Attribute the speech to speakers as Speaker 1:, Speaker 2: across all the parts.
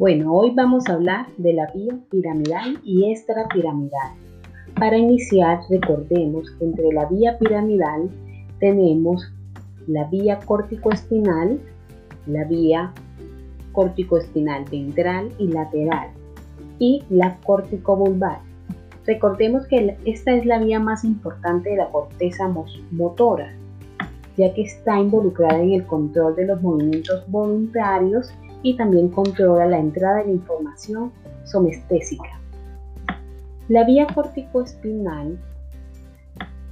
Speaker 1: Bueno, hoy vamos a hablar de la vía piramidal y extrapiramidal. Para iniciar, recordemos que entre la vía piramidal tenemos la vía córtico-espinal, la vía córtico-espinal ventral y lateral y la córtico-vulvar. Recordemos que esta es la vía más importante de la corteza motora, ya que está involucrada en el control de los movimientos voluntarios y también controla la entrada de la información somestésica. La vía córtico-espinal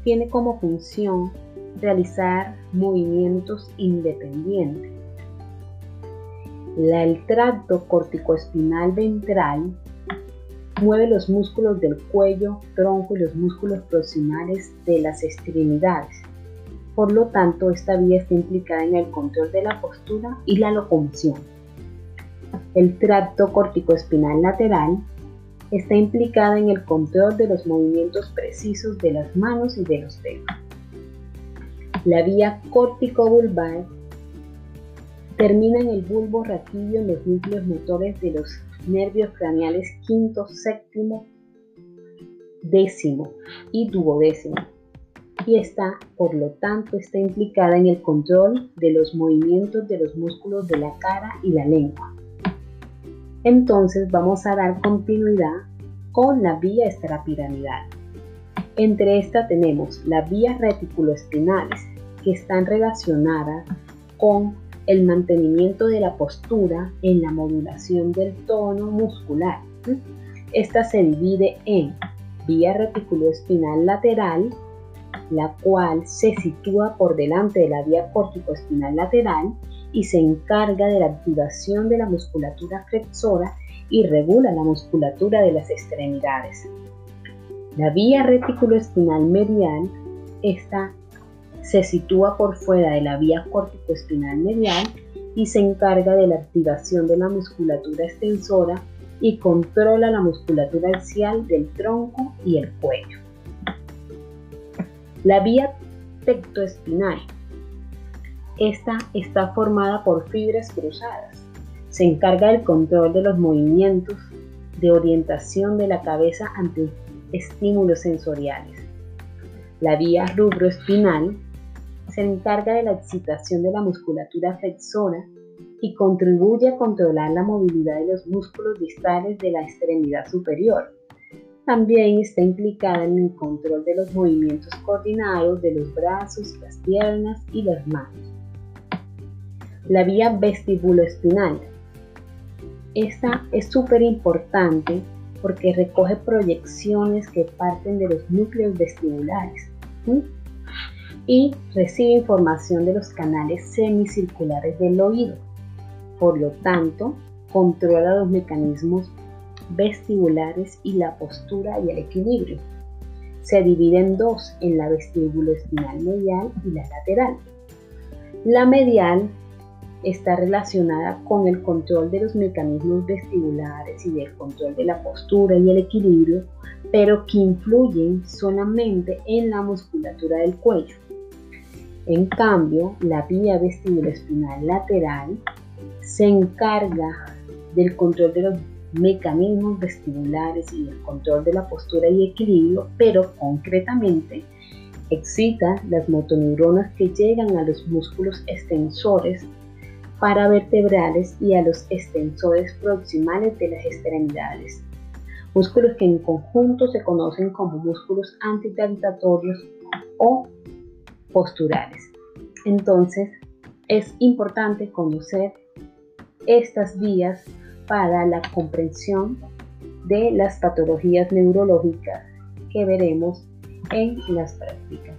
Speaker 1: tiene como función realizar movimientos independientes. el tracto corticoespinal ventral mueve los músculos del cuello, tronco y los músculos proximales de las extremidades. Por lo tanto, esta vía está implicada en el control de la postura y la locomoción. El tracto corticoespinal lateral está implicada en el control de los movimientos precisos de las manos y de los dedos. La vía córtico-vulvar termina en el bulbo raquídeo en los núcleos motores de los nervios craneales quinto, séptimo, décimo y duodécimo y está, por lo tanto, está implicada en el control de los movimientos de los músculos de la cara y la lengua. Entonces vamos a dar continuidad con la vía extrapiramidal. Entre estas tenemos las vías reticuloespinales que están relacionadas con el mantenimiento de la postura en la modulación del tono muscular. Esta se divide en vía reticuloespinal lateral, la cual se sitúa por delante de la vía córtico-espinal lateral y se encarga de la activación de la musculatura flexora y regula la musculatura de las extremidades. La vía reticuloespinal medial esta se sitúa por fuera de la vía córtico-espinal medial y se encarga de la activación de la musculatura extensora y controla la musculatura axial del tronco y el cuello. La vía tectoespinal esta está formada por fibras cruzadas. Se encarga del control de los movimientos de orientación de la cabeza ante estímulos sensoriales. La vía rubroespinal se encarga de la excitación de la musculatura flexora y contribuye a controlar la movilidad de los músculos distales de la extremidad superior. También está implicada en el control de los movimientos coordinados de los brazos, las piernas y las manos la vía vestibuloespinal. Esta es súper importante porque recoge proyecciones que parten de los núcleos vestibulares y recibe información de los canales semicirculares del oído. Por lo tanto, controla los mecanismos vestibulares y la postura y el equilibrio. Se divide en dos, en la vestibuloespinal medial y la lateral. La medial está relacionada con el control de los mecanismos vestibulares y del control de la postura y el equilibrio, pero que influyen solamente en la musculatura del cuello. En cambio, la vía vestibuloespinal lateral se encarga del control de los mecanismos vestibulares y del control de la postura y equilibrio, pero concretamente excita las motoneuronas que llegan a los músculos extensores paravertebrales y a los extensores proximales de las extremidades. Músculos que en conjunto se conocen como músculos antigravitatorios o posturales. Entonces, es importante conocer estas vías para la comprensión de las patologías neurológicas que veremos en las prácticas.